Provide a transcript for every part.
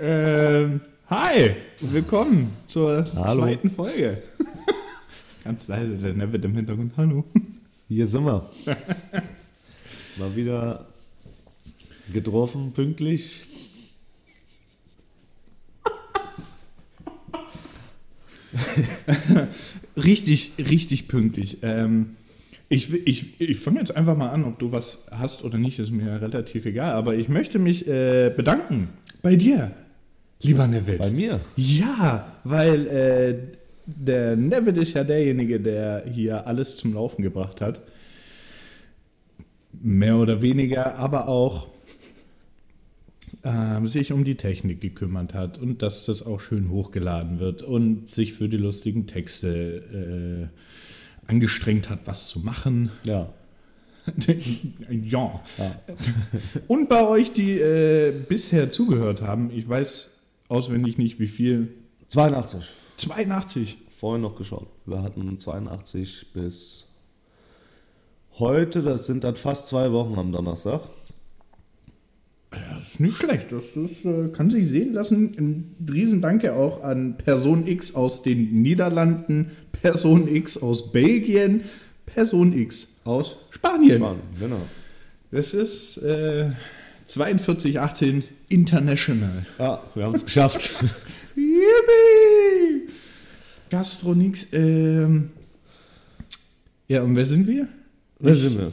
Ähm, hi, willkommen zur Hallo. zweiten Folge. Ganz leise, der Neville im Hintergrund. Hallo. Hier sind wir. Mal wieder getroffen, pünktlich. Richtig, richtig pünktlich. Ähm, ich ich, ich fange jetzt einfach mal an, ob du was hast oder nicht, ist mir relativ egal. Aber ich möchte mich äh, bedanken bei dir, lieber Neville. Bei mir. Ja, weil äh, der Neville ist ja derjenige, der hier alles zum Laufen gebracht hat. Mehr oder weniger, aber auch ähm, sich um die Technik gekümmert hat und dass das auch schön hochgeladen wird und sich für die lustigen Texte äh, angestrengt hat, was zu machen. Ja. ja. ja. Und bei euch, die äh, bisher zugehört haben, ich weiß auswendig nicht, wie viel. 82. 82. Vorhin noch geschaut. Wir hatten 82 bis heute, das sind dann fast zwei Wochen am Donnerstag. Ja, das ist nicht schlecht. Das, das äh, kann sich sehen lassen. Ein Riesendanke auch an Person X aus den Niederlanden, Person X aus Belgien, Person X aus Spanien. Mann, genau. Das ist äh, 4218 International. Ja, wir haben es geschafft. Yippie! Gastronix. Ähm, ja, und wer sind wir? Da sind wir.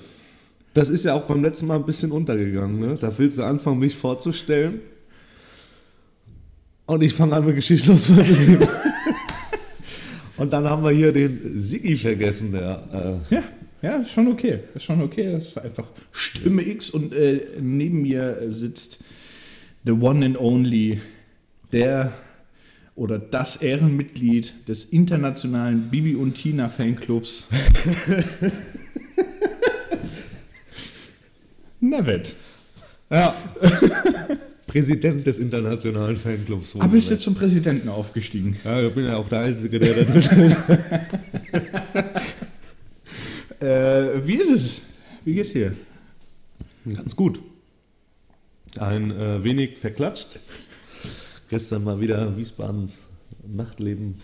Das ist ja auch beim letzten Mal ein bisschen untergegangen. Ne? Da willst du anfangen, mich vorzustellen. Und ich fange an mit geschichtlos verblieben. Und dann haben wir hier den Sigi vergessen, der. Äh, Ja, ja, ist schon okay. Ist schon okay. Das ist einfach Stimme X und äh, neben mir sitzt the one and only, der oder das Ehrenmitglied des internationalen Bibi und Tina Fanclubs. Nevet. ja. Präsident des internationalen Fanclubs. Aber bist du zum Präsidenten aufgestiegen? Ja, ich bin ja auch der Einzige, der da drin ist. Äh, wie ist es? Wie geht's dir? Ganz gut. Ein äh, wenig verklatscht. Gestern mal wieder Wiesbadens Nachtleben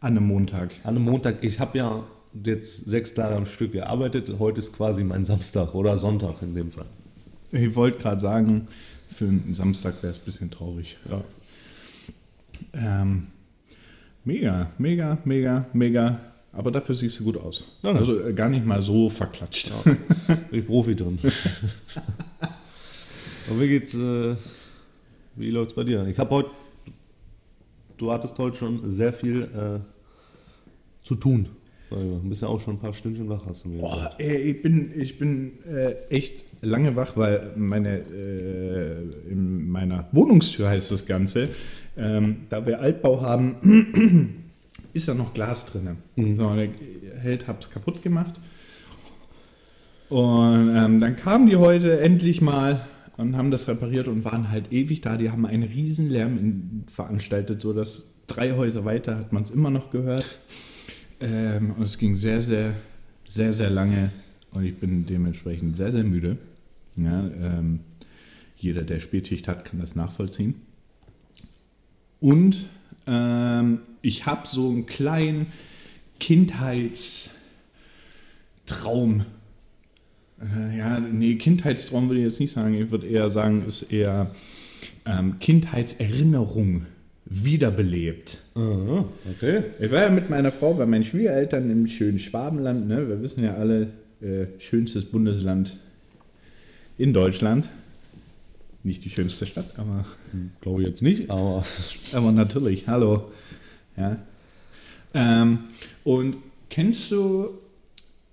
An einem Montag. An einem Montag, ich habe ja jetzt sechs Tage am Stück gearbeitet. Heute ist quasi mein Samstag oder Sonntag in dem Fall. Ich wollte gerade sagen, für einen Samstag wäre es ein bisschen traurig. Ja. Ähm, mega, mega, mega, mega. Aber dafür siehst du gut aus. Ja. Also äh, gar nicht mal so verklatscht. Bin ich Profi drin. Und wie geht's, äh, wie läuft's bei dir? Ich habe heute, du hattest heute schon sehr viel äh, zu tun. Du bist ja auch schon ein paar Stündchen wach, hast du mir gesagt. ey, ich bin, ich bin äh, echt lange wach, weil meine, äh, in meiner Wohnungstür heißt das Ganze, ähm, da wir Altbau haben, ist da noch Glas drin. So, der Held hab's kaputt gemacht. Und ähm, dann kamen die heute endlich mal und haben das repariert und waren halt ewig da. Die haben einen riesen Lärm in, veranstaltet, sodass drei Häuser weiter hat man es immer noch gehört. Ähm, und es ging sehr, sehr, sehr, sehr lange und ich bin dementsprechend sehr, sehr müde. Ja, ähm, jeder, der Spätschicht hat, kann das nachvollziehen. Und ähm, ich habe so einen kleinen Kindheitstraum. Äh, ja, nee, Kindheitstraum würde ich jetzt nicht sagen. Ich würde eher sagen, ist eher ähm, Kindheitserinnerung wiederbelebt. Aha, okay. Ich war ja mit meiner Frau bei meinen Schwiegereltern im schönen Schwabenland. Ne? Wir wissen ja alle, äh, schönstes Bundesland in Deutschland. Nicht die schönste Stadt, aber, Glaube ich jetzt nicht, aber aber natürlich. Hallo. Ja. Ähm, und kennst du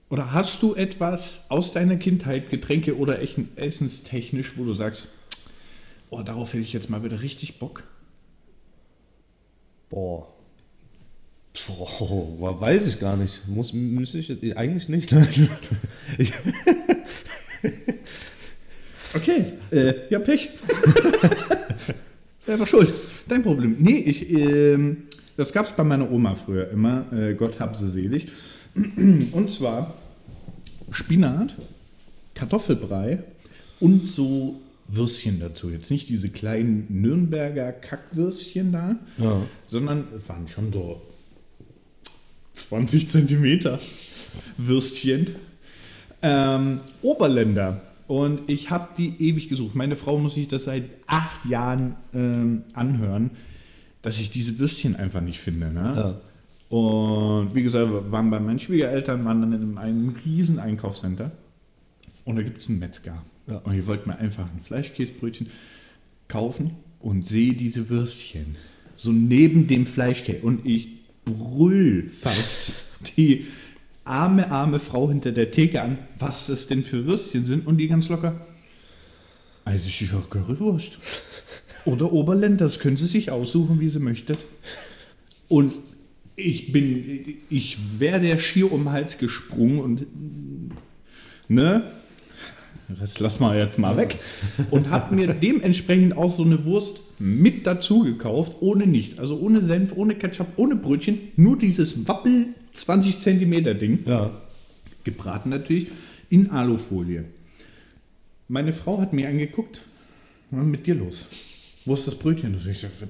oder hast du etwas aus deiner Kindheit, Getränke oder essenstechnisch, wo du sagst, oh, darauf hätte ich jetzt mal wieder richtig Bock? Boah. Boah, weiß ich gar nicht. Muss, müsste ich eigentlich nicht. ich, Okay, äh, ja, Pech. War schuld? Dein Problem. Nee, ich, ähm, das gab es bei meiner Oma früher immer. Äh, Gott hab sie selig. Und zwar Spinat, Kartoffelbrei und so Würstchen dazu. Jetzt nicht diese kleinen Nürnberger Kackwürstchen da, Ja. sondern waren schon so 20 Zentimeter Würstchen. Ähm, Oberländer. Und ich habe die ewig gesucht. Meine Frau muss sich das seit acht Jahren ähm, anhören, dass ich diese Würstchen einfach nicht finde. Ne? Ja. Und wie gesagt, wir waren bei meinen Schwiegereltern, waren dann in einem riesen Einkaufscenter. Und da gibt es einen Metzger. Ja. Und ich wollte mir einfach ein Fleischkäsebrötchen kaufen und sehe diese Würstchen so neben dem Fleischkäse. Und ich brüll fast die arme, arme Frau hinter der Theke an, was das denn für Würstchen sind. Und die ganz locker, also ich auch Currywurst. Oder Oberländer, das können Sie sich aussuchen, wie Sie möchten. Und ich bin, ich wäre der schier um den Hals gesprungen und, ne, das lassen wir jetzt mal weg. Und habe mir dementsprechend auch so eine Wurst mit dazu gekauft, ohne nichts. Also ohne Senf, ohne Ketchup, ohne Brötchen, nur dieses Wappel 20 Zentimeter Ding. Ja. Gebraten natürlich in Alufolie. Meine Frau hat mir angeguckt, was ist mit dir los? Wo ist das Brötchen? Und ich sagte,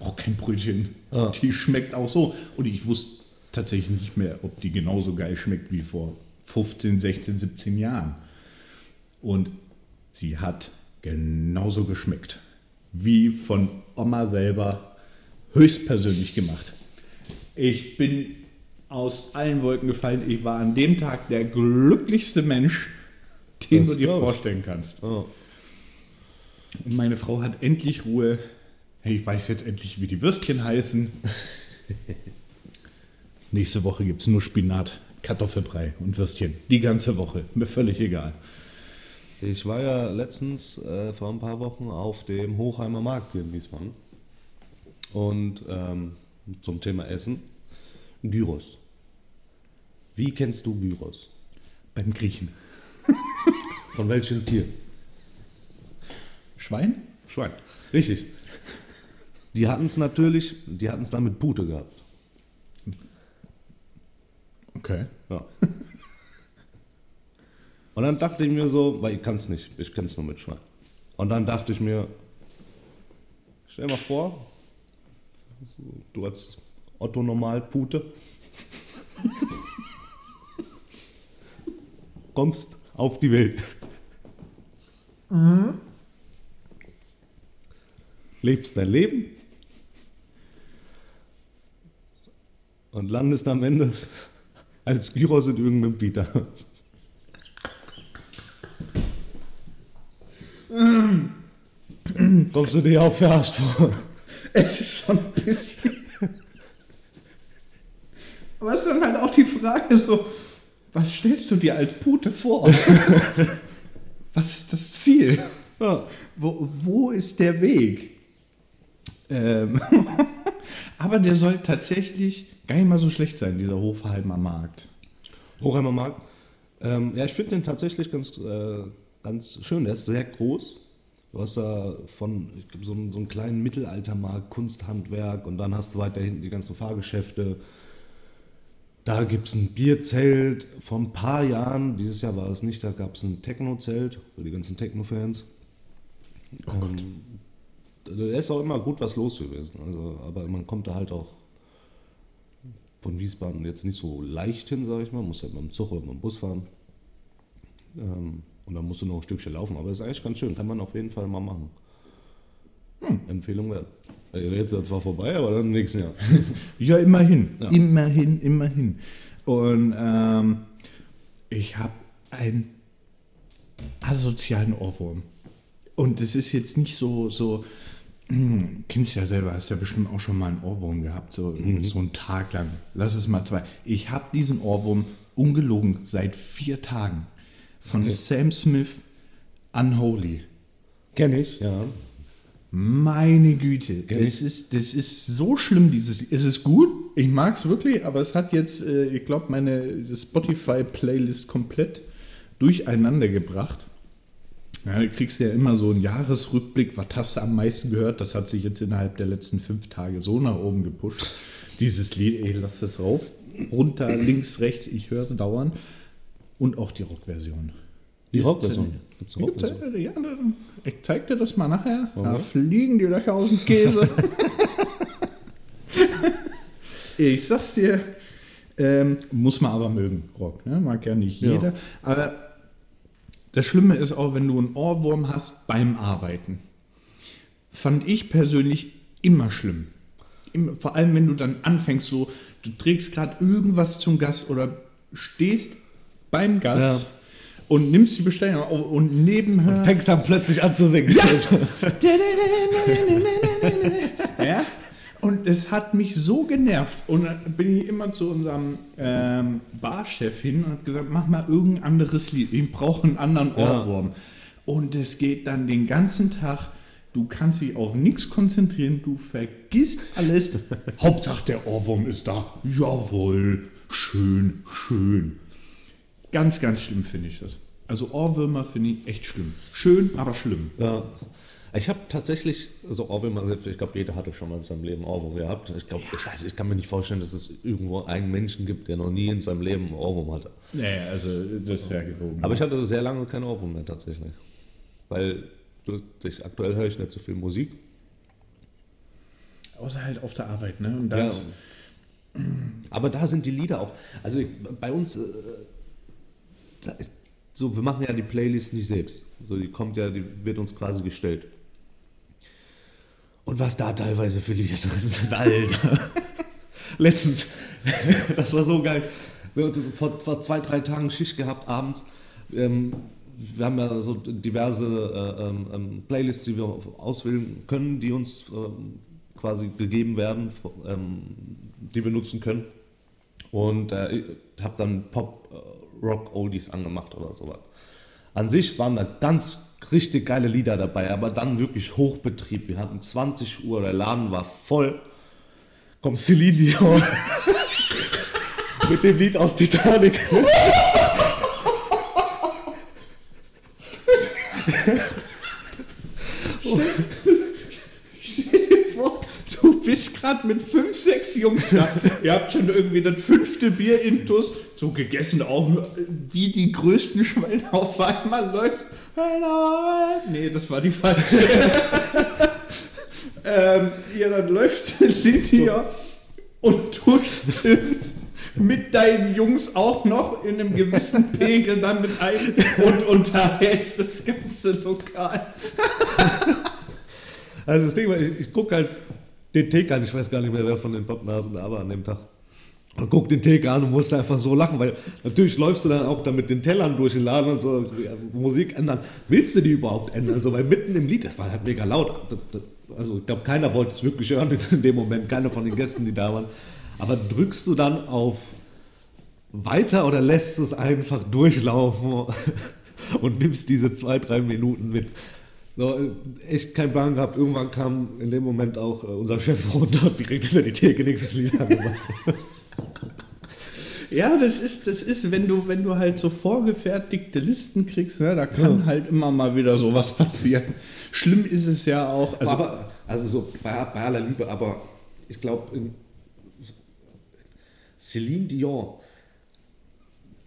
auch kein Brötchen. Ah. Die schmeckt auch so. Und ich wusste tatsächlich nicht mehr, ob die genauso geil schmeckt wie vor 15, 16, 17 Jahren. Und sie hat genauso geschmeckt. Wie von Oma selber höchstpersönlich gemacht. Ich bin aus allen Wolken gefallen. Ich war an dem Tag der glücklichste Mensch, den Das du dir vorstellen kannst. Oh. Und meine Frau hat endlich Ruhe. Hey, ich weiß jetzt endlich, wie die Würstchen heißen. Nächste Woche gibt es nur Spinat, Kartoffelbrei und Würstchen. Die ganze Woche. Mir völlig egal. Ich war ja letztens äh, vor ein paar Wochen auf dem Hochheimer Markt hier in Wiesbaden. Und ähm, zum Thema Essen. Gyros. Wie kennst du Gyros? Beim Griechen. Von welchem Tier? Schwein? Schwein. Richtig. Die hatten es natürlich, die hatten es da mit Pute gehabt. Okay. Ja. Und dann dachte ich mir so, weil ich kann es nicht, ich kenne es nur mit Schwein. Und dann dachte ich mir, stell dir mal vor, du als Otto Normalpute kommst auf die Welt. Lebst dein Leben und landest am Ende als Gyros in irgendeinem Bieter. Kommst du dir auch verarscht vor? Es ist schon ein bisschen. Aber es ist dann halt auch die Frage so, was stellst du dir als Pute vor? was ist das Ziel? Ja. Wo, wo ist der Weg? Ähm, aber der soll tatsächlich gar nicht mal so schlecht sein, dieser Hofheimer Markt. Hochheimer Markt. Ähm, ja, ich finde den tatsächlich ganz, äh, ganz schön. Der ist sehr groß. Du hast da von ich glaub, so, einen, so einen kleinen Mittelaltermarkt, Kunsthandwerk und dann hast du weiter hinten die ganzen Fahrgeschäfte. Da gibt es ein Bierzelt. Vor ein paar Jahren, dieses Jahr war es nicht, da gab es ein Techno-Zelt für die ganzen Techno-Fans. ähm, da ist auch immer gut was los gewesen. Also, aber man kommt da halt auch von Wiesbaden jetzt nicht so leicht hin, sage ich mal. Muss halt mit dem Zug oder mit dem Bus fahren. Ähm, und dann musst du noch ein Stückchen laufen. Aber ist eigentlich ganz schön. Kann man auf jeden Fall mal machen. Empfehlung wert. Jetzt ist er zwar vorbei, aber dann im nächsten Jahr. Ja, immerhin. Ja. Immerhin, immerhin. Und ähm, ich habe einen asozialen Ohrwurm. Und es ist jetzt nicht so, so hm, kennst ja selber, hast ja bestimmt auch schon mal einen Ohrwurm gehabt, so, so einen Tag lang. Lass es mal zwei. Ich habe diesen Ohrwurm ungelogen seit vier Tagen. Von Okay. Sam Smith Unholy. Kenn ich, ja. Meine Güte, das ist, das ist so schlimm, dieses Lied. Es ist gut, ich mag es wirklich, aber es hat jetzt, äh, ich glaube, meine Spotify-Playlist komplett durcheinander gebracht. Ja, du kriegst ja immer so einen Jahresrückblick, was hast du am meisten gehört? Das hat sich jetzt innerhalb der letzten fünf Tage so nach oben gepusht. Dieses Lied, ey, lass das rauf. Runter, links, rechts, ich höre es dauernd. Und auch die Rockversion. Die Rockversion. Gibt's äh, ja, ich zeig dir das mal nachher. Da Okay. fliegen die Löcher aus dem Käse. ich sag's dir, ähm, muss man aber mögen, Rock. Ne? Mag ja nicht Ja. jeder. Aber das Schlimme ist auch, wenn du einen Ohrwurm hast beim Arbeiten. Fand ich persönlich immer schlimm. Vor allem, wenn du dann anfängst, so, du trägst gerade irgendwas zum Gast oder stehst beim Gast Ja. Und nimmst die Bestellung und nebenher. Fängst dann plötzlich an zu singen. Also, ja? Und es hat mich so genervt. Und dann bin ich immer zu unserem ähm, Barchef hin und habe gesagt, mach mal irgendein anderes Lied. Ich brauche einen anderen Ja. Ohrwurm. Und es geht dann den ganzen Tag. Du kannst dich auf nichts konzentrieren. Du vergisst alles. Hauptsache der Ohrwurm ist da. Jawohl. Schön, schön. Ganz, ganz schlimm finde ich das. Also Ohrwürmer finde ich echt schlimm. Schön, aber schlimm. Ja. Ich habe tatsächlich, so Ohrwürmer, selbst, ich glaube, jeder hatte schon mal in seinem Leben Ohrwurm gehabt. Ich glaube, ich, weiß, ich kann mir nicht vorstellen, dass es irgendwo einen Menschen gibt, der noch nie in seinem Leben einen Ohrwurm hatte. Nee, also das ja gelogen. Aber ich hatte sehr lange keinen Ohrwurm mehr tatsächlich. Weil ich, aktuell höre ich nicht so viel Musik. Außer halt auf der Arbeit, ne? Und das, Aber da sind die Lieder auch. Also ich- bei uns, äh, so wir machen ja die Playlist nicht selbst. So die kommt ja, die wird uns quasi gestellt. Und was da teilweise für Lieder drin sind, Alter. Letztens, das war so geil. Wir haben vor, vor zwei, drei Tagen Schicht gehabt abends. Ähm, wir haben ja so diverse äh, ähm, ähm, Playlists, die wir auswählen können, die uns ähm, quasi gegeben werden, ähm, die wir nutzen können. Und äh, ich habe dann Pop, äh, Rock, Oldies angemacht oder sowas. An sich waren da ganz richtig geile Lieder dabei, aber dann wirklich Hochbetrieb. Wir hatten 20 Uhr, der Laden war voll. Kommt Celine Dion mit dem Lied aus Titanic. Stell dir vor, du bist gerade mit fünf, sechs Jungs da. Ihr habt schon irgendwie das fünfte Bier intus, so gegessen, auch wie die größten Schweine auf einmal läuft. Nee, das war die falsche. ähm, ja, dann läuft Lydia und du stimmst mit deinen Jungs auch noch in einem gewissen Pegel dann mit ein und unterhältst das ganze Lokal. Also das Ding war, ich, ich gucke halt den Take an, ich weiß gar nicht mehr, wer von den Popnasen da war an dem Tag. Und guck den Take an und musste einfach so lachen, weil natürlich läufst du dann auch da mit den Tellern durch den Laden und so, ja, Musik ändern. Willst du die überhaupt ändern? So, weil mitten im Lied, das war halt mega laut. Also ich glaube, keiner wollte es wirklich hören in dem Moment, keiner von den Gästen, die da waren. Aber drückst du dann auf weiter oder lässt es einfach durchlaufen und nimmst diese zwei, drei Minuten mit? So, äh, echt kein Plan gehabt. Irgendwann kam in dem Moment auch äh, unser Chef runter und direkt hinter die Theke nächstes Lied angemacht. Ja, das ist, das ist, wenn du, wenn du halt so vorgefertigte Listen kriegst, ne, da kann halt immer mal wieder sowas passieren. Schlimm ist es ja auch. Also, aber, also so bei, bei aller Liebe, aber ich glaube, Celine Dion,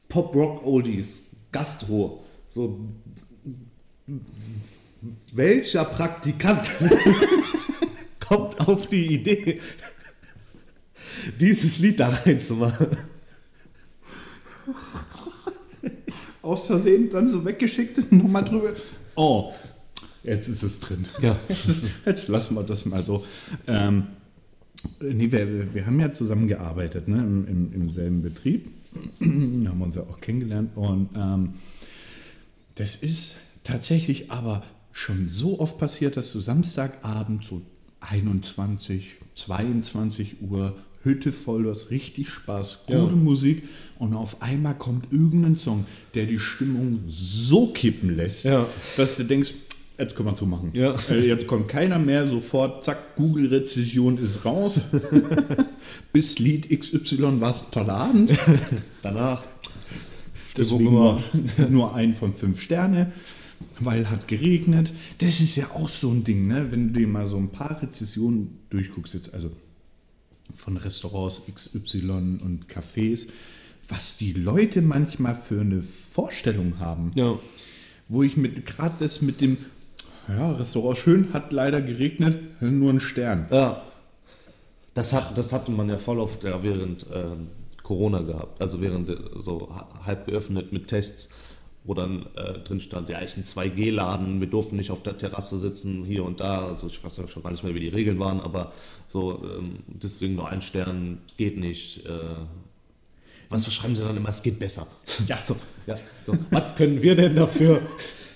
Pop-Rock-Oldies, Gastro, so welcher Praktikant kommt auf die Idee, dieses Lied da reinzumachen? aus Versehen dann so weggeschickt und nochmal drüber. Oh, jetzt ist es drin. Ja. Jetzt lassen wir das mal so. Ähm, nee, wir, wir haben ja zusammengearbeitet ne, im, im, im selben Betrieb. haben uns ja auch kennengelernt. Und ähm, das ist tatsächlich aber schon so oft passiert, dass du Samstagabend so 21, 22 Uhr Hütte voll, du hast richtig Spaß, gute Ja. Musik und auf einmal kommt irgendein Song, der die Stimmung so kippen lässt, Ja. dass du denkst, jetzt können wir zumachen. Ja. Äh, Jetzt kommt keiner mehr, sofort, zack, Google-Rezession ist raus. Bis Lied XY war es ein toller Abend. Danach. Deswegen nur, nur ein von fünf Sterne, weil hat geregnet. Das ist ja auch so ein Ding, ne? wenn du dir mal so ein paar Rezessionen durchguckst, jetzt also von Restaurants XY und Cafés, was die Leute manchmal für eine Vorstellung haben. Ja. wo ich mit gerade das mit dem ja, Restaurant schön hat leider geregnet, nur ein Stern. Ja. Das, hat, das hatte man ja voll oft ja, während ähm, Corona gehabt. Also während äh, so ha- halb geöffnet mit Tests, wo dann äh, drin stand, ja, ist ein 2G-Laden, wir durften nicht auf der Terrasse sitzen, hier und da. Also ich weiß ja schon gar nicht mehr, wie die Regeln waren, aber so ähm, deswegen nur ein Stern geht nicht. Äh, was schreiben sie dann immer? Es geht besser. Ja. So, ja. So. Was können wir denn dafür?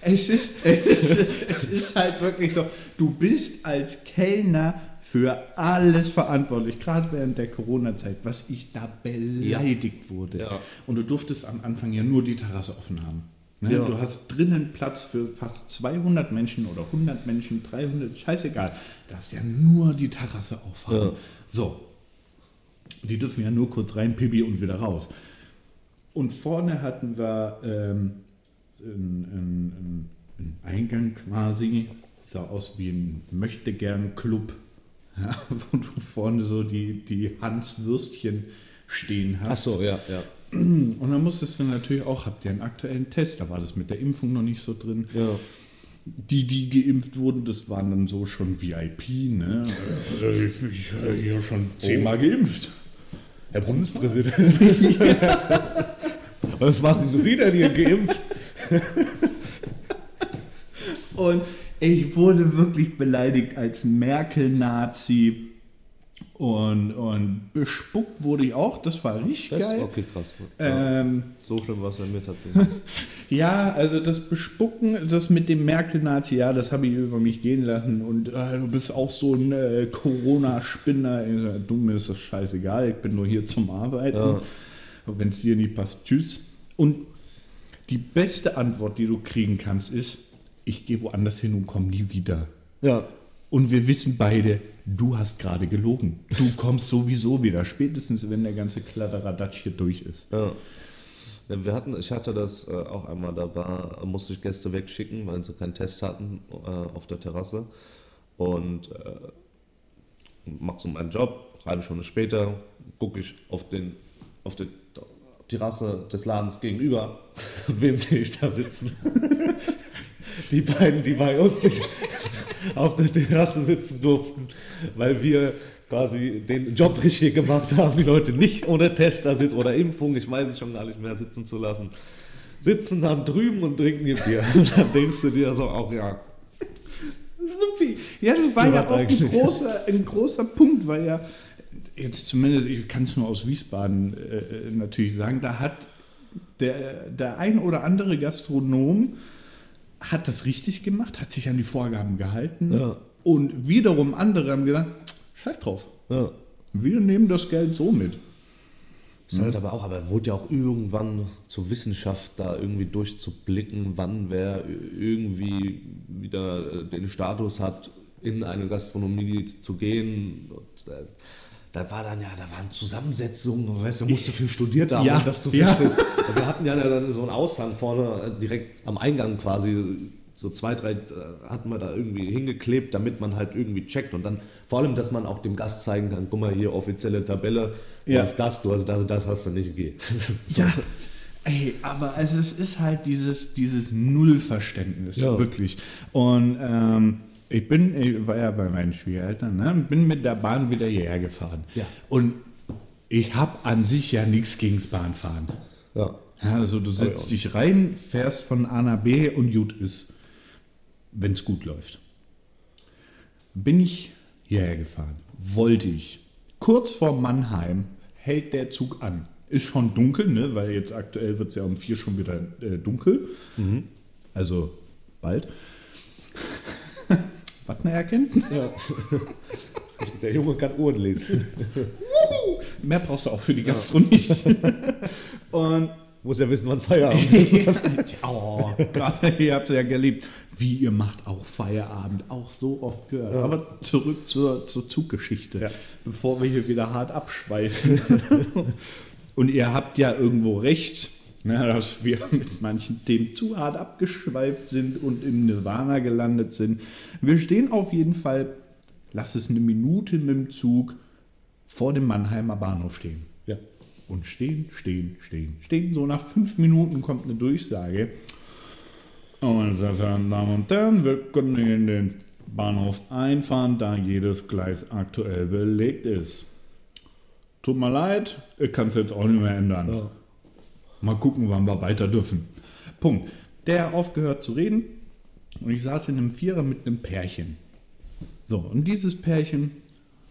Es ist, es, ist, es ist halt wirklich so, du bist als Kellner für alles verantwortlich, gerade während der Corona-Zeit, was ich da beleidigt wurde. Ja. Und du durftest am Anfang ja nur die Terrasse offen haben. Ne? Ja. Du hast drinnen Platz für fast 200 Menschen oder 100 Menschen, 300, scheißegal. Du hast ja nur die Terrasse aufhaben. Ja. So. Die dürfen ja nur kurz rein, Pipi und wieder raus. Und vorne hatten wir ähm, einen, einen, einen Eingang quasi, sah aus wie ein Möchtegern-Club, ja, wo du vorne so die, die Hans-Würstchen stehen hast. Ach so, ja, ja. Und dann musstest du natürlich auch, habt ihr einen aktuellen Test, da war das mit der Impfung noch nicht so drin. ja. Die, die geimpft wurden, das waren dann so schon VIP, ne? Also ich, ich äh, hier schon zehnmal geimpft. Herr Bundespräsident. Was machen Sie denn hier geimpft? Und ich wurde wirklich beleidigt als Merkel-Nazi. Und, und bespuckt wurde ich auch, das war richtig Das geil. okay, krass. Ja, Ähm, so schlimm war es ja mir tatsächlich. ja, also das Bespucken, das mit dem Merkel-Nazi, ja, das habe ich über mich gehen lassen. Und äh, du bist auch so ein äh, Corona-Spinner. Du, mir ist das scheißegal, ich bin nur hier zum Arbeiten. Ja. Wenn es dir nicht passt, tschüss. Und die beste Antwort, die du kriegen kannst, ist, ich gehe woanders hin und komme nie wieder. ja. Und wir wissen beide, du hast gerade gelogen. Du kommst sowieso wieder, spätestens wenn der ganze Kladderadatsch hier durch ist. Ja. Wir hatten, ich hatte das äh, auch einmal, da war, musste ich Gäste wegschicken, weil sie keinen Test hatten äh, auf der Terrasse. Und äh, mach so meinen Job, halbe Stunde später gucke ich auf, den, auf die Terrasse des Ladens gegenüber. Wen sehe ich da sitzen? die beiden, die bei uns nicht auf der Terrasse sitzen durften, weil wir quasi den Job richtig gemacht haben, die Leute nicht ohne Tester sitzen oder Impfung, ich weiß es schon gar nicht mehr, sitzen zu lassen. Sitzen dann drüben und trinken ihr Bier. Und dann denkst du dir so auch, ja, Supi. Ja, das war Ja, auch ein großer, ein großer Punkt, weil ja jetzt zumindest, ich kann es nur aus Wiesbaden äh, natürlich sagen, da hat der, der ein oder andere Gastronom hat das richtig gemacht, hat sich an die Vorgaben gehalten Ja. und wiederum andere haben gedacht, scheiß drauf, ja. wir nehmen das Geld so mit. Ist halt aber auch, aber wurde ja auch irgendwann zur Wissenschaft da irgendwie durchzublicken, wann wer irgendwie wieder äh, den Status hat, in eine Gastronomie zu gehen. Da war dann ja, da waren Zusammensetzungen, weißt du, musst du viel studiert haben, Ja, um das zu ja. verstehen. Wir hatten ja dann so einen Aushang vorne äh, direkt am Eingang quasi, so zwei, drei äh, hatten wir da irgendwie hingeklebt, damit man halt irgendwie checkt und dann vor allem, dass man auch dem Gast zeigen kann, guck mal hier, offizielle Tabelle, Ja. was ist das, du hast das, das hast du nicht, geh. So. Ja, ey, aber also es ist halt dieses, dieses Nullverständnis, Ja. wirklich. Und ähm, ich bin, ich war ja bei meinen Schwiegereltern, ne, bin mit der Bahn wieder hierher gefahren. Ja. Und ich habe an sich ja nichts gegen das Bahnfahren. Ja. Ja, also du setzt dich rein, fährst von A nach B und gut ist, wenn es gut läuft. Bin ich hierher gefahren, wollte ich. Kurz vor Mannheim hält der Zug an. Ist schon dunkel, ne? weil jetzt aktuell wird es ja um vier schon wieder äh, dunkel. Also bald. Wattner erkennen? ja. Der Junge kann Uhren lesen. Mehr brauchst du auch für die Gastronomie. und Muss ja wissen, wann Feierabend ist. oh, gerade ihr habt es ja geliebt. Wie ihr macht auch Feierabend, auch so oft gehört. Aber zurück zur, zur Zuggeschichte, Ja. bevor wir hier wieder hart abschweifen. Und ihr habt ja irgendwo recht, ne, dass wir mit manchen Themen zu hart abgeschweift sind und im Nirvana gelandet sind. Wir stehen auf jeden Fall, lass es eine Minute mit dem Zug vor dem Mannheimer Bahnhof stehen. Ja. Und stehen, stehen, stehen, stehen. So nach fünf Minuten kommt eine Durchsage. Meine sehr verehrten Damen und Herren, wir können in den Bahnhof einfahren, da jedes Gleis aktuell belegt ist. Tut mir leid, ich kann es jetzt auch nicht mehr ändern. Ja. Mal gucken, wann wir weiter dürfen. Punkt. Der hat aufgehört zu reden und ich saß in einem Vierer mit einem Pärchen. So, und dieses Pärchen,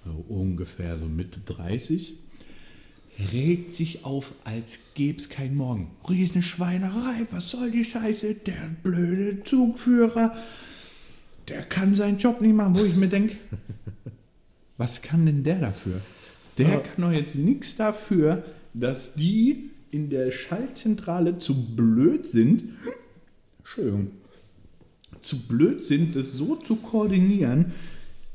so ungefähr so Mitte 30, regt sich auf, als gäbe es kein Morgen. Riesenschweinerei, was soll die Scheiße? Der blöde Zugführer, der kann seinen Job nicht machen, wo ich mir denke, was kann denn der dafür? Der kann doch jetzt nichts dafür, dass die in der Schaltzentrale zu blöd sind, Entschuldigung, zu blöd sind, das so zu koordinieren,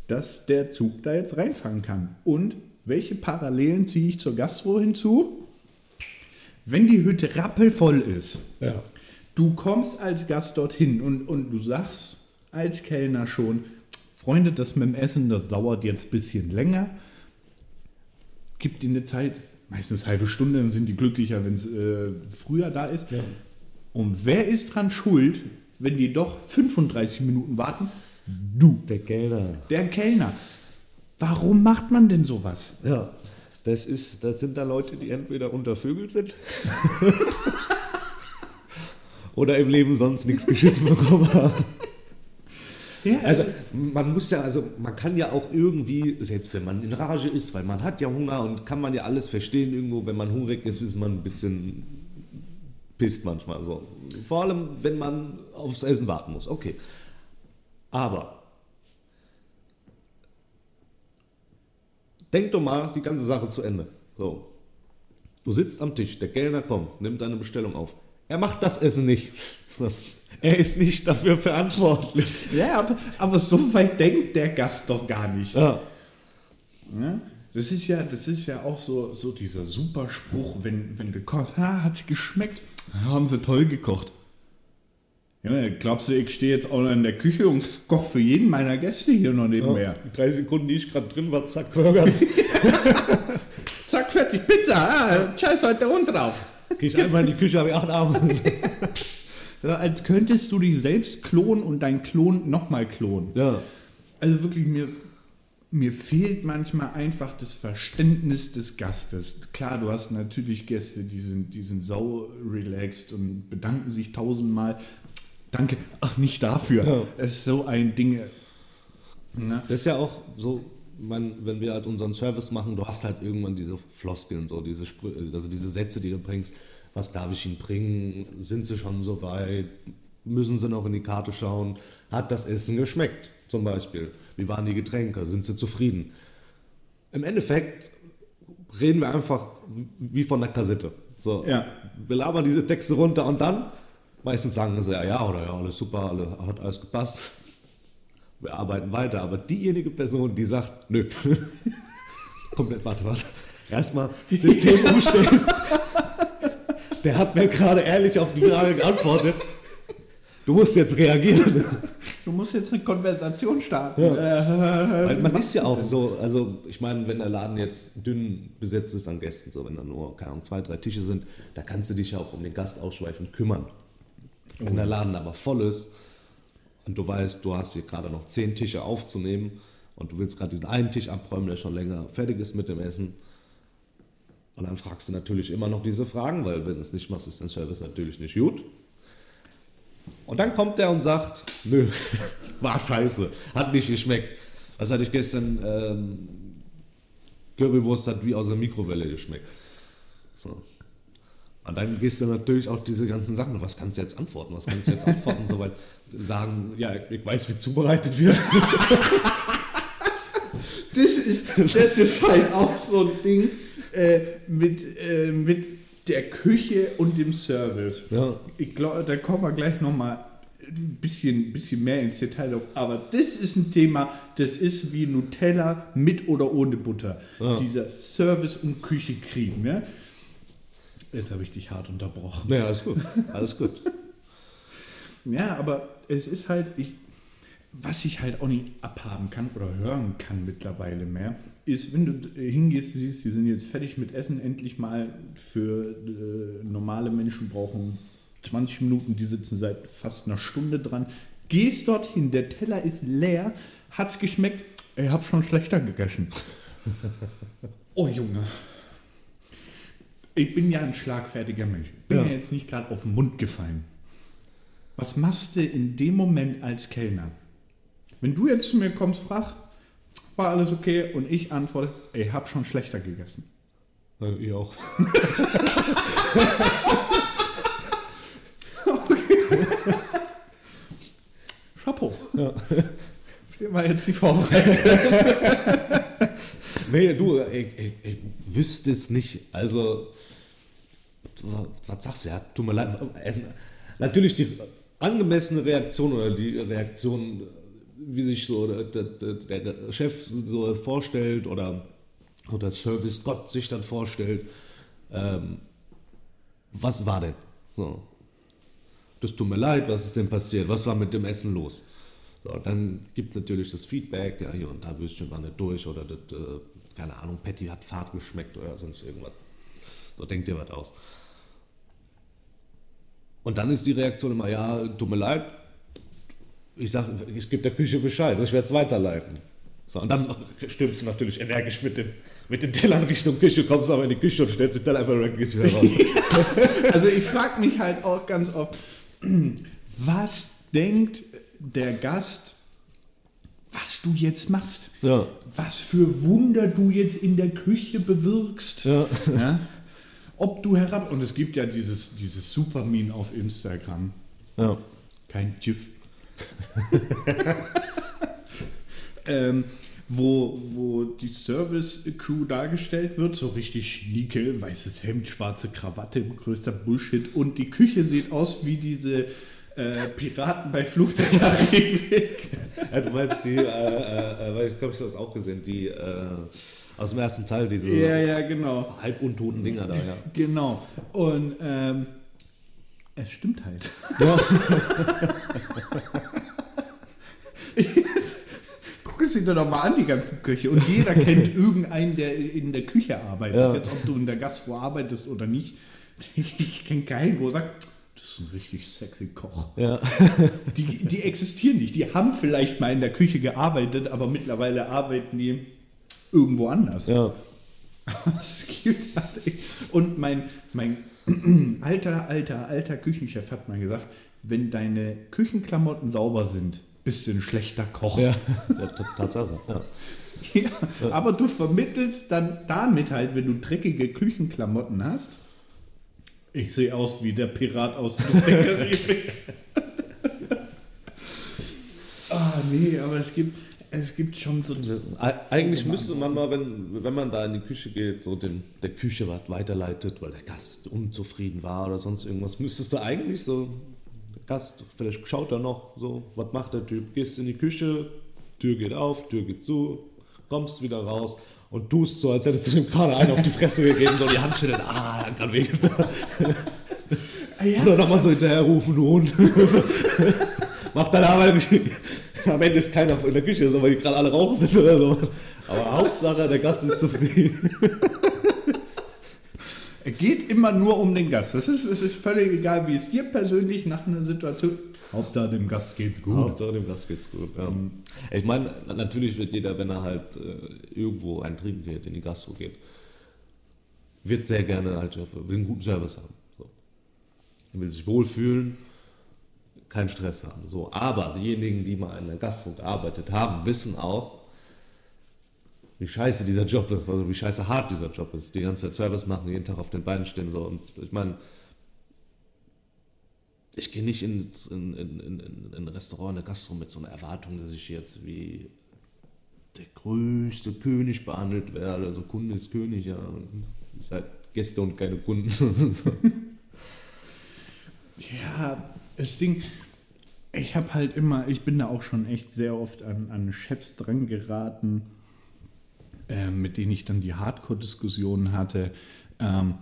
dass der Zug da jetzt reinfahren kann. Und welche Parallelen ziehe ich zur Gastro hinzu? Wenn die Hütte rappelvoll ist, Ja. du kommst als Gast dorthin und, und du sagst als Kellner schon, Freunde, das mit dem Essen, das dauert jetzt ein bisschen länger. Gib ihnen eine Zeit, meistens halbe Stunde, dann sind die glücklicher, wenn es äh, früher da ist. Ja. Und wer ist dran schuld, wenn die doch 35 Minuten warten? Du, Der Kellner. der Kellner. Warum macht man denn sowas? Ja. Das, ist, das sind da Leute, die entweder untervögelt sind oder im Leben sonst nichts geschissen bekommen haben. Ja, Also man muss ja, also man kann ja auch irgendwie, selbst wenn man in Rage ist, weil man hat ja Hunger und kann man ja alles verstehen irgendwo, wenn man hungrig ist, ist man ein bisschen pisst manchmal so. Vor allem, wenn man aufs Essen warten muss. Okay. Aber denk doch mal die ganze Sache zu Ende. So. Du sitzt am Tisch, der Kellner kommt, nimmt deine Bestellung auf. Er macht das Essen nicht. Er ist nicht dafür verantwortlich. ja aber, aber so weit denkt der Gast doch gar nicht. Ja. Ja? Das ist ja, das ist ja auch so, so dieser super Spruch, wenn, wenn du kochst, ha, hat geschmeckt, haben sie toll gekocht. Ja, glaubst du, ich stehe jetzt auch noch in der Küche und koche für jeden meiner Gäste hier noch nebenher? Die drei Sekunden, die ich gerade drin war, zack, Burger. Zack, fertig, Pizza, ah, scheiß heute der Hund drauf. Gehe ich einmal in die Küche, habe ich acht Abend. Ja, als könntest du dich selbst klonen und dein Klon nochmal klonen. Ja. Also wirklich, mir, mir fehlt manchmal einfach das Verständnis des Gastes. Klar, du hast natürlich Gäste, die sind, die sind sau relaxed und bedanken sich tausendmal. Danke, ach, nicht dafür. Ja. Es ist so ein Ding. Ne? Das ist ja auch so, man, wenn wir halt unseren Service machen, du hast halt irgendwann diese Floskeln, so diese Sprü also diese Sätze, die du bringst. Was darf ich ihnen bringen? Sind sie schon so weit? Müssen sie noch in die Karte schauen? Hat das Essen geschmeckt? Zum Beispiel. Wie waren die Getränke? Sind sie zufrieden? Im Endeffekt reden wir einfach wie von der Kassette. So, Ja. Wir labern diese Texte runter und dann meistens sagen sie ja, ja oder ja, alles super, alle, hat alles gepasst. Wir arbeiten weiter, aber diejenige Person, die sagt, nö, komplett, warte, warte, erstmal System umstellen. Der hat mir gerade ehrlich auf die Frage geantwortet. Du musst jetzt reagieren. Du musst jetzt eine Konversation starten. Weil man ist ja auch so, also ich meine, wenn der Laden jetzt dünn besetzt ist an Gästen, so wenn da nur, keine Ahnung, zwei, drei Tische sind, da kannst du dich ja auch um den Gast ausschweifend kümmern. Wenn der Laden aber voll ist und du weißt, du hast hier gerade noch zehn Tische aufzunehmen und du willst gerade diesen einen Tisch abräumen, der schon länger fertig ist mit dem Essen, und dann fragst du natürlich immer noch diese Fragen, weil wenn du es nicht machst, ist dein Service natürlich nicht gut. Und dann kommt der und sagt, nö, war scheiße, hat nicht geschmeckt. Was hatte ich gestern? Ähm, Currywurst hat wie aus der Mikrowelle geschmeckt. So. Und dann gehst du natürlich auch diese ganzen Sachen, was kannst du jetzt antworten? Was kannst du jetzt antworten? Soweit sagen, ja, ich weiß, wie zubereitet wird. Das ist, das ist halt auch so ein Ding äh, mit, äh, mit der Küche und dem Service. Ja. Ich glaube, da kommen wir gleich nochmal ein bisschen, bisschen mehr ins Detail auf. Aber das ist ein Thema, das ist wie Nutella mit oder ohne Butter. Dieser Service- und Küche-Krieg. Ne? Jetzt habe ich dich hart unterbrochen. Naja, alles gut. Alles gut. Ja, aber es ist halt, ich, was ich halt auch nicht abhaben kann oder hören kann mittlerweile mehr, ist, wenn du hingehst, du siehst, die sind jetzt fertig mit Essen, endlich mal für äh, normale Menschen brauchen 20 Minuten, die sitzen seit fast einer Stunde dran. Gehst dorthin, der Teller ist leer, hat's geschmeckt, ich hab schon schlechter gegessen. oh Junge. Ich bin ja ein schlagfertiger Mensch. Bin ja, Ja. jetzt nicht gerade auf den Mund gefallen. Was machst du in dem Moment als Kellner? Wenn du jetzt zu mir kommst, frag, war alles okay? Und ich antworte, ich hab schon schlechter gegessen. Ja, ich auch. Chapeau. Ja. Der war jetzt nicht vorbereitet. Nee, du, ich, ich, ich wüsste es nicht. Also, was sagst du? Ja, tut mir leid. Es, natürlich die angemessene Reaktion oder die Reaktion, wie sich so der, der, der Chef so vorstellt oder, oder Service Gott sich dann vorstellt. Ähm, was war denn? So. Das tut mir leid, was ist denn passiert? Was war mit dem Essen los? So, dann gibt es natürlich das Feedback, ja, hier und da Würstchen war nicht durch oder das, äh, keine Ahnung, Patty hat fad geschmeckt oder sonst irgendwas. So, denkt ihr was aus. Und dann ist die Reaktion immer, ja, tut mir leid, ich sag, ich gebe der Küche Bescheid, ich werde es weiterleiten. So, und dann stürmst du natürlich energisch mit dem, mit dem Teller in Richtung Küche, kommst aber in die Küche und stellst den Teller einfach weg und gehst wieder raus. Also ich frage mich halt auch ganz oft, was denkt der Gast, was du jetzt machst? Ja. Was für Wunder du jetzt in der Küche bewirkst? Ja. Ja? Ob du herab... Und es gibt ja dieses, dieses Supermin auf Instagram. Kein GIF. ähm, wo, wo die Service-Crew dargestellt wird, so richtig schnieke, weißes Hemd, schwarze Krawatte, größter Bullshit. Und die Küche sieht aus wie diese äh, Piraten bei Fluch der Karibik. Ja, du meinst die, äh, äh, weil ich glaube, ich habe das auch gesehen, die äh, aus dem ersten Teil, diese ja, ja, genau. halbuntoten Dinger da, ja. Genau. Und ähm, es stimmt halt. ja. Guck es dir doch mal an, die ganze Küche. Und jeder kennt irgendeinen, der in der Küche arbeitet. Ja. Jetzt, ob du in der Gastro arbeitest oder nicht. Ich kenne keinen, wo sagt, das ist ein richtig sexy Koch. ja. Die, die existieren nicht. Die haben vielleicht mal in der Küche gearbeitet, aber mittlerweile arbeiten die irgendwo anders. ja. Halt- Und mein, mein alter, alter, alter Küchenchef hat mal gesagt, wenn deine Küchenklamotten sauber sind, ein schlechter Koch. Ja, ja Tatsache. Ja. Ja, aber du vermittelst dann damit halt, wenn du dreckige Küchenklamotten hast. Ich sehe aus wie der Pirat aus der Karibik. Ah, nee, aber es gibt, es gibt schon so. Eig- Eigentlich müsste man mal, wenn, wenn man da in die Küche geht, so den, der Küche was weiterleitet, weil der Gast unzufrieden war oder sonst irgendwas, müsstest du eigentlich so, Gast, vielleicht schaut er noch so, was macht der Typ? Gehst in die Küche, Tür geht auf, Tür geht zu, kommst wieder raus und tust so, als hättest du dem gerade einen auf die Fresse gegeben, so die Hand schütteln, ah, gerade wehgetan. Ah, ja. Oder nochmal so hinterher rufen, du Hund. So. Mach deine Arbeit. Am Ende ist keiner in der Küche, so, weil die gerade alle rauchen sind oder so. Aber Hauptsache, der Gast ist zufrieden. Geht immer nur um den Gast. Das ist, es ist völlig egal, wie es dir persönlich nach einer Situation. Hauptsache dem Gast geht's gut. Hauptsache, dem Gast geht's gut. Ja. Ich meine, natürlich wird jeder, wenn er halt äh, irgendwo einen Trinken geht, in die Gastro geht, wird sehr gerne halt will einen guten Service haben. So. Er will sich wohlfühlen, keinen Stress haben. So. Aber diejenigen, die mal in der Gastro gearbeitet haben, wissen auch, wie scheiße dieser Job ist, also wie scheiße hart dieser Job ist. Die ganze Zeit Service machen, jeden Tag auf den Beinen stehen. So. Und ich meine, ich gehe nicht in, in, in, in, in ein Restaurant, eine Gastro mit so einer Erwartung, dass ich jetzt wie der größte König behandelt werde. Also Kunde ist König, ja. Ihr seid Gäste und keine Kunden. So. Ja, das Ding, ich habe halt immer, ich bin da auch schon echt sehr oft an, an Chefs dran geraten, äh, mit denen ich dann die Hardcore-Diskussionen hatte. Ähm,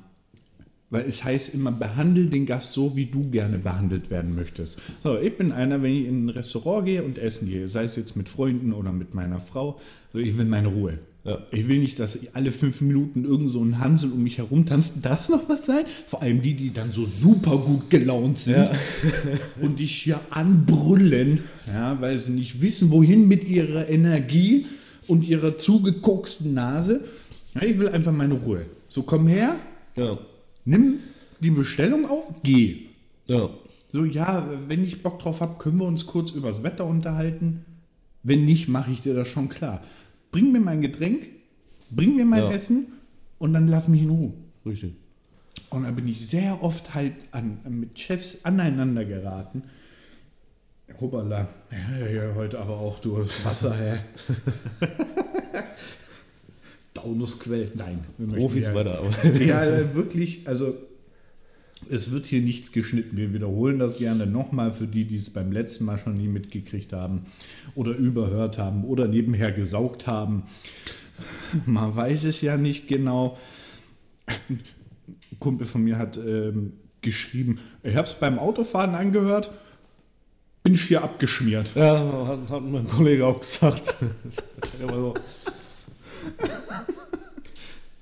weil es heißt immer, behandle den Gast so, wie du gerne behandelt werden möchtest. So, ich bin einer, wenn ich in ein Restaurant gehe und essen gehe, sei es jetzt mit Freunden oder mit meiner Frau, so ich will meine Ruhe. Ja. Ich will nicht, dass alle fünf Minuten irgend so ein Hansel um mich herum tanzt. Darf noch was sein? Vor allem die, die dann so super gut gelaunt sind Ja. und dich hier anbrüllen, ja, weil sie nicht wissen, wohin mit ihrer Energie und ihrer zugekoksten Nase. Ja, ich will einfach meine Ruhe. So, komm her, Ja. nimm die Bestellung auf, geh. Ja. So, ja, wenn ich Bock drauf habe, können wir uns kurz übers Wetter unterhalten. Wenn nicht, mache ich dir das schon klar. Bring mir mein Getränk, bring mir mein Ja. Essen und dann lass mich in Ruhe. Richtig. Und da bin ich sehr oft halt an, mit Chefs aneinander geraten. Hoppala, ja, ja, ja, heute aber auch durch Wasser, hä? Taunusquell, nein. Profis ja- weiter, aber. ja, wirklich, also es wird hier nichts geschnitten. Wir wiederholen das gerne nochmal für die, die es beim letzten Mal schon nie mitgekriegt haben oder überhört haben oder nebenher gesaugt haben. Man weiß es ja nicht genau. Ein Kumpel von mir hat ähm, geschrieben, ich habe es beim Autofahren angehört, bin ich hier abgeschmiert. Ja, hat, hat mein Kollege auch gesagt. so.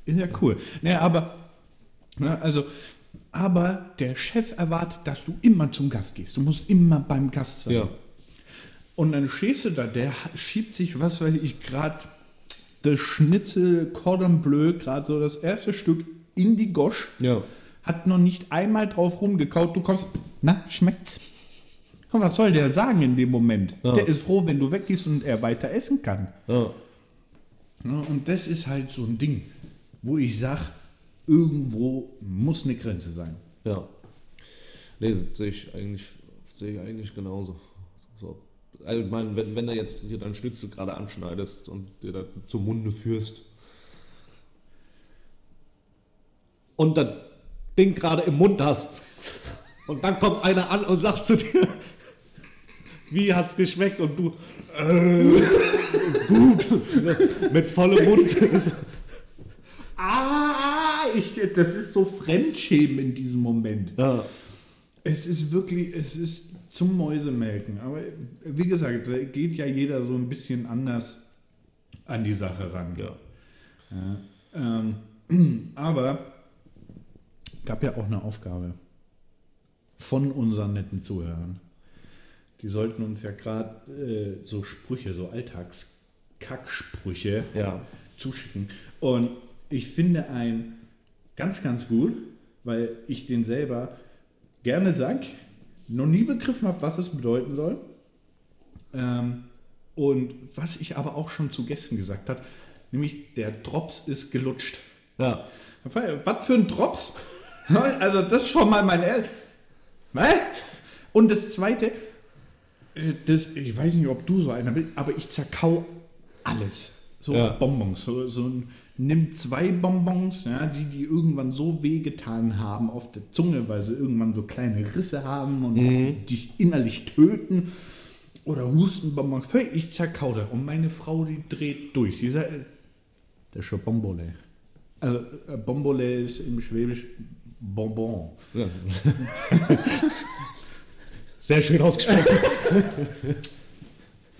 Ja, cool. Naja, aber, ne, also, aber der Chef erwartet, dass du immer zum Gast gehst. Du musst immer beim Gast sein. Ja. Und dann stehst du da, der schiebt sich, was weiß ich, gerade das Schnitzel Cordon Bleu, gerade so das erste Stück in die Gosch, Ja. hat noch nicht einmal drauf rumgekaut. Du kommst, na, schmeckt's? Und was soll der sagen in dem Moment? Ja. Der ist froh, wenn du weggehst und er weiter essen kann. Ja. Und das ist halt so ein Ding, wo ich sage, irgendwo muss eine Grenze sein. Ja. Nee, sehe ich eigentlich, sehe ich eigentlich genauso. So. Also, ich meine, wenn, wenn du jetzt hier dein Schnitzel gerade anschneidest und dir das zum Munde führst und das Ding gerade im Mund hast und dann kommt einer an und sagt zu dir, wie hat's geschmeckt und du äh, gut mit vollem Mund. Ah, ich, das ist so Fremdschämen in diesem Moment. ja. Es ist wirklich, es ist zum Mäusemelken. Aber wie gesagt, da geht ja jeder so ein bisschen anders an die Sache ran. Ja. Ja, ähm, aber gab ja auch eine Aufgabe von unseren netten Zuhörern. Die sollten uns ja gerade äh, so Sprüche, so Alltagskacksprüche Ja. zuschicken. Und ich finde einen ganz, ganz gut, weil ich den selber gerne sag, noch nie begriffen habe, was es bedeuten soll. Ähm, und was ich aber auch schon zu Gästen gesagt habe, nämlich der Drops ist gelutscht. Ja. Was für ein Drops? Also das ist schon mal mein El Hä? Und das Zweite, das, ich weiß nicht, ob du so einer bist, aber ich zerkau alles. So Ja. Bonbons. So, so ein, nimm zwei Bonbons, ja, die, die irgendwann so wehgetan haben auf der Zunge, weil sie irgendwann so kleine Risse haben und dich innerlich töten. Oder Hustenbonbons. Ich zerkau das. Und meine Frau, die dreht durch. Die sagt, äh, das ist schon Bombole. Also, äh, Bombole ist im Schwäbisch Bonbon. Ja. Sehr schön ausgesprochen.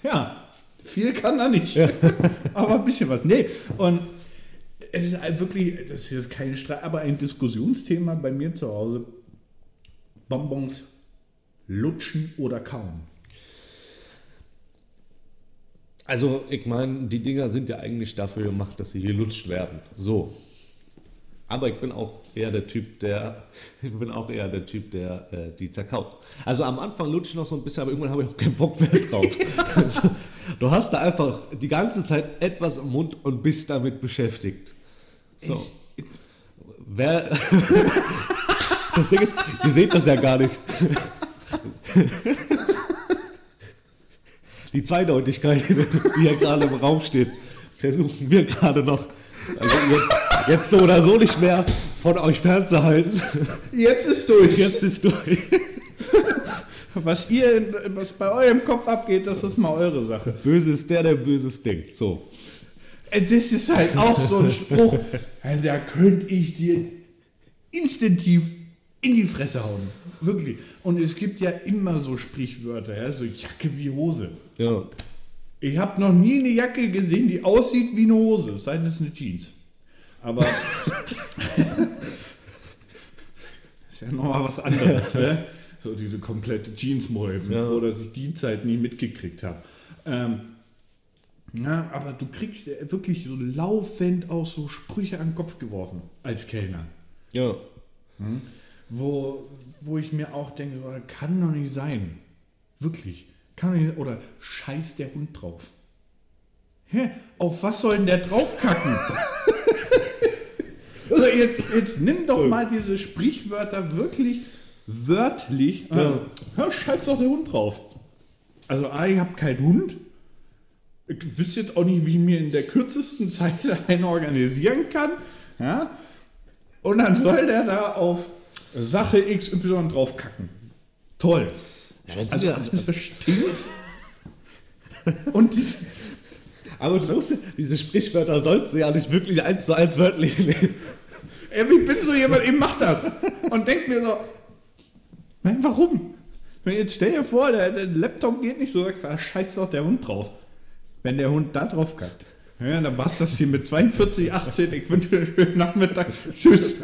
Ja, viel kann er nicht. aber ein bisschen was. Nee, und es ist wirklich, das ist kein Streit, aber ein Diskussionsthema bei mir zu Hause. Bonbons lutschen oder kauen. Also, ich meine, die Dinger sind ja eigentlich dafür gemacht, dass sie gelutscht werden. So. Aber ich bin auch eher der Typ, der, ich bin auch eher der Typ, der äh, die zerkaut. Also am Anfang lutsche ich noch so ein bisschen, aber irgendwann habe ich auch keinen Bock mehr drauf. Also, du hast da einfach die ganze Zeit etwas im Mund und bist damit beschäftigt. So. Wer. Das Ding ist, ihr seht das ja gar nicht. Die Zweideutigkeit, die ja gerade im Raum steht, versuchen wir gerade noch, also jetzt, jetzt so oder so nicht mehr von euch fernzuhalten. Jetzt ist durch. Jetzt ist durch. Was ihr, was bei eurem Kopf abgeht, das ist mal eure Sache. Böse ist der, der Böses denkt. So. Äh, Das ist halt auch so ein Spruch, äh, da könnte ich dir instinktiv in die Fresse hauen. Wirklich. Und es gibt ja immer so Sprichwörter, ja, so Jacke wie Hose. Ja. Ich habe noch nie eine Jacke gesehen, die aussieht wie eine Hose, es sei denn, es ist eine Jeans. Aber ist ja nochmal was anderes, ne? So diese komplette bin Ja. froh, dass ich die Zeit nie mitgekriegt habe. Ähm, ja, aber du kriegst wirklich so laufend auch so Sprüche an den Kopf geworfen als Kellner. Ja. Wo, wo ich mir auch denke, kann doch nicht sein. Wirklich. Kann doch nicht, oder scheiß der Hund drauf. Hä? Auf was soll denn der draufkacken? also jetzt, jetzt nimm doch mal diese Sprichwörter wirklich wörtlich. Ja. Hör, scheiß doch der Hund drauf. Also, A, ich habe keinen Hund. Ich wüsste jetzt auch nicht, wie ich mir in der kürzesten Zeit einen organisieren kann. Ja? Und dann soll der da auf Sache XY draufkacken. Toll. ja das Also alles stinkt. Und diese, aber du musst, diese Sprichwörter sollst du ja nicht wirklich eins zu eins wörtlich nehmen. Ey, ich bin so jemand, ich mach das. Und denk mir so, warum? Jetzt stell dir vor, der, der Laptop geht nicht, so sagst du, ah, scheiß doch der Hund drauf. Wenn der Hund da drauf kackt. Ja, dann war's das hier mit 42, 18. Ich wünsche dir einen schönen Nachmittag. Tschüss.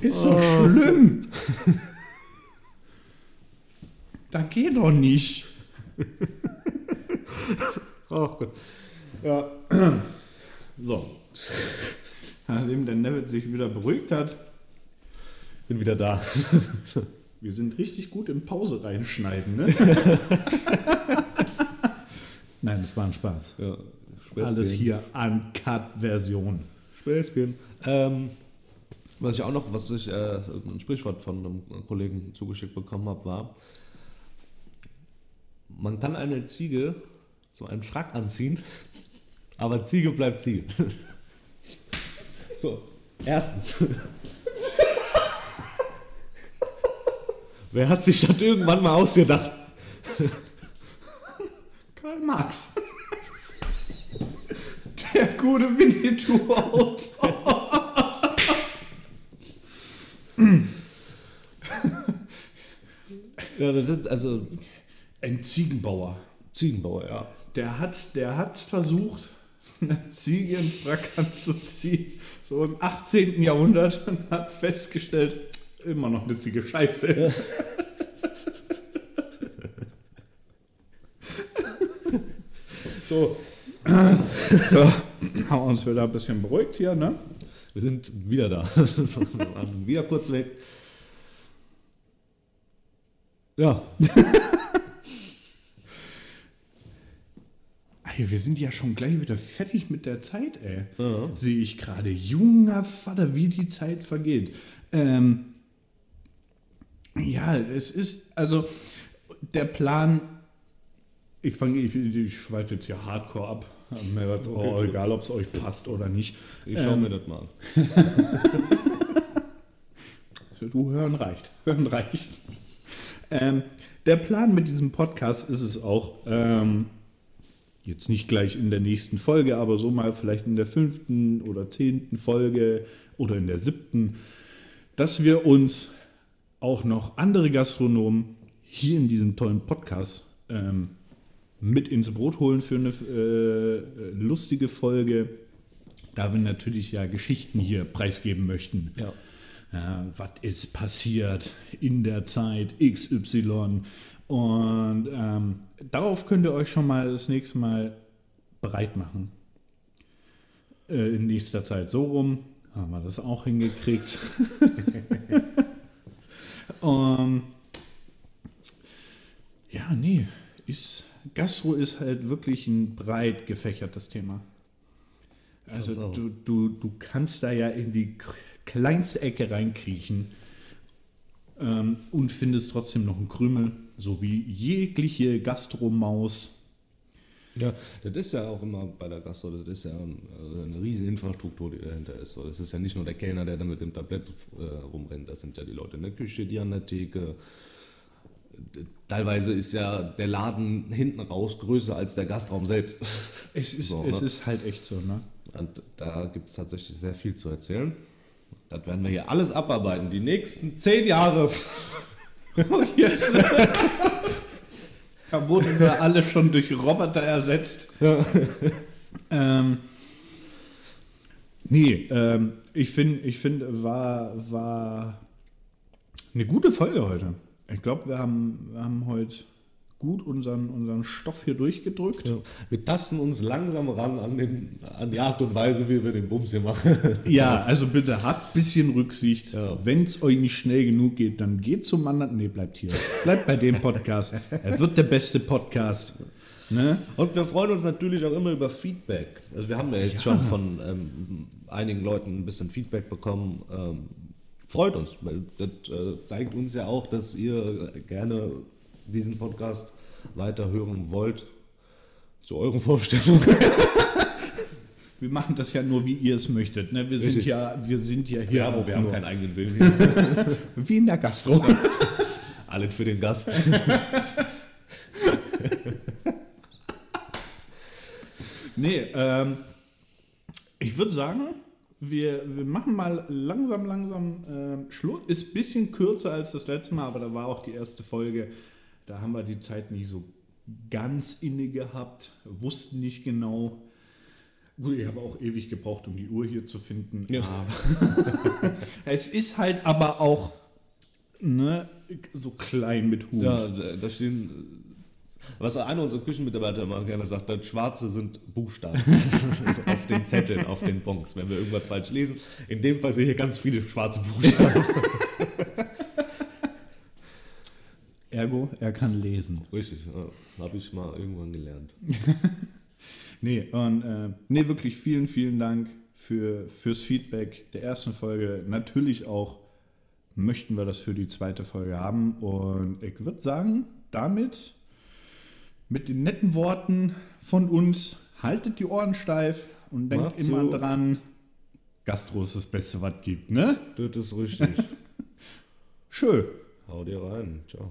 Ist doch schlimm. Da geht doch nicht. Ach Gott. Ja. So. Nachdem der Neville sich wieder beruhigt hat, Bin wieder da. wir sind richtig gut im Pause reinschneiden, ne? Nein, das war ein Spaß. Ja. Alles hier Uncut-Version. Späßchen. Ähm, was ich auch noch, was ich, äh, ein Sprichwort von einem Kollegen zugeschickt bekommen habe, war, man kann eine Ziege zu einem Frack anziehen, aber Ziege bleibt Ziege. So, erstens. Wer hat sich das irgendwann mal ausgedacht? Karl Marx. Der gute Winnetou-Autor. Ja, das ist also Ein Ziegenbauer. Ziegenbauer, ja. Der hat, der hat versucht, eine Ziege in Frack anzuziehen, so im 18. Jahrhundert, und hat festgestellt, immer noch Ziege Scheiße. So, So, haben wir uns wieder ein bisschen beruhigt hier, ne? wir sind wieder da. so, wieder kurz weg. Ja, Ey, wir sind ja schon gleich wieder fertig mit der Zeit, ey. Ja. Sehe ich gerade. Junger Vater, wie die Zeit vergeht. Ähm, ja, es ist, also der Plan, ich fange, ich, ich schweife jetzt hier hardcore ab. Mir wird's auch egal, ob es euch passt oder nicht. ich schaue Ähm, mir das mal an. Du, hören reicht. Hören reicht. Ähm, der Plan mit diesem Podcast ist es auch, ähm, jetzt nicht gleich in der nächsten Folge, aber so mal vielleicht in der fünften oder zehnten Folge oder in der siebten, dass wir uns auch noch andere Gastronomen hier in diesen tollen Podcast ähm, mit ins Brot holen für eine äh, lustige Folge, da wir natürlich ja Geschichten hier preisgeben möchten. Ja. Ja, was ist passiert in der Zeit XY? Und ähm, darauf könnt ihr euch schon mal das nächste Mal bereit machen. Äh, in nächster Zeit so rum haben wir das auch hingekriegt. um, ja, nee, ist, Gastro ist halt wirklich ein breit gefächertes Thema. Also du, du, du kannst da ja in die kleinste Ecke reinkriechen ähm, und findest trotzdem noch einen Krümel, so wie jegliche Gastromaus. Ja, das ist ja auch immer bei der Gastro, das ist ja äh, eine riesen Infrastruktur, die dahinter ist. Das ist ja nicht nur der Kellner, der da mit dem Tablett äh, rumrennt, das sind ja die Leute in der Küche, die an der Theke. Teilweise ist ja der Laden hinten raus größer als der Gastraum selbst. Es ist, So, es ne? ist halt echt so, ne? Und da gibt es tatsächlich sehr viel zu erzählen. Das werden wir hier alles abarbeiten. Die nächsten zehn Jahre. Da wurden wir alle schon durch Roboter ersetzt. Ja. Ähm, nee, ähm, ich finde, ich find, war, war eine gute Folge heute. Ich glaube, wir haben, wir haben heute gut unseren, unseren Stoff hier durchgedrückt. Ja. Wir tasten uns langsam ran an, den, an die Art und Weise, wie wir den Bums hier machen. Ja, also bitte habt ein bisschen Rücksicht. Ja. Wenn es euch nicht schnell genug geht, dann geht zum anderen. Nee, bleibt hier. Bleibt bei dem Podcast. Er wird der beste Podcast. Ne? Und wir freuen uns natürlich auch immer über Feedback. Also wir haben ja jetzt schon von ähm, einigen Leuten ein bisschen Feedback bekommen. Ähm, freut uns, weil das äh, zeigt uns ja auch, dass ihr gerne diesen Podcast weiterhören wollt. Zu euren Vorstellungen. Wir machen das ja nur, wie ihr es möchtet. Ne? Wir, sind ja, wir sind ja hier auch wir haben nur, keinen eigenen Willen. Hier. wie in der Gastro. Alles für den Gast. Nee, ähm, ich würde sagen, wir, wir machen mal langsam, langsam ähm, Schluss. Ist ein bisschen kürzer als das letzte Mal, aber da war auch die erste Folge. Da haben wir die Zeit nicht so ganz inne gehabt, wussten nicht genau. Gut, ich habe auch ewig gebraucht, um die Uhr hier zu finden. Ja. Es ist halt aber auch ne, so klein mit Hut. Ja, da stehen. Was einer unserer Küchenmitarbeiter immer gerne sagt, das Schwarze sind Buchstaben. so auf den Zetteln, auf den Bons, wenn wir irgendwas falsch lesen. In dem Fall sehe ich hier ganz viele schwarze Buchstaben. Ergo, er kann lesen. Richtig, ja, habe ich mal irgendwann gelernt. Nee, und äh, nee, wirklich vielen, vielen Dank für, fürs Feedback der ersten Folge. Natürlich auch möchten wir das für die zweite Folge haben. Und ich würde sagen, damit mit den netten Worten von uns, haltet die Ohren steif und denkt Macht's immer gut. dran, Gastro ist das Beste, was gibt, ne? Das ist richtig. Schön. Hau dir rein. Ciao.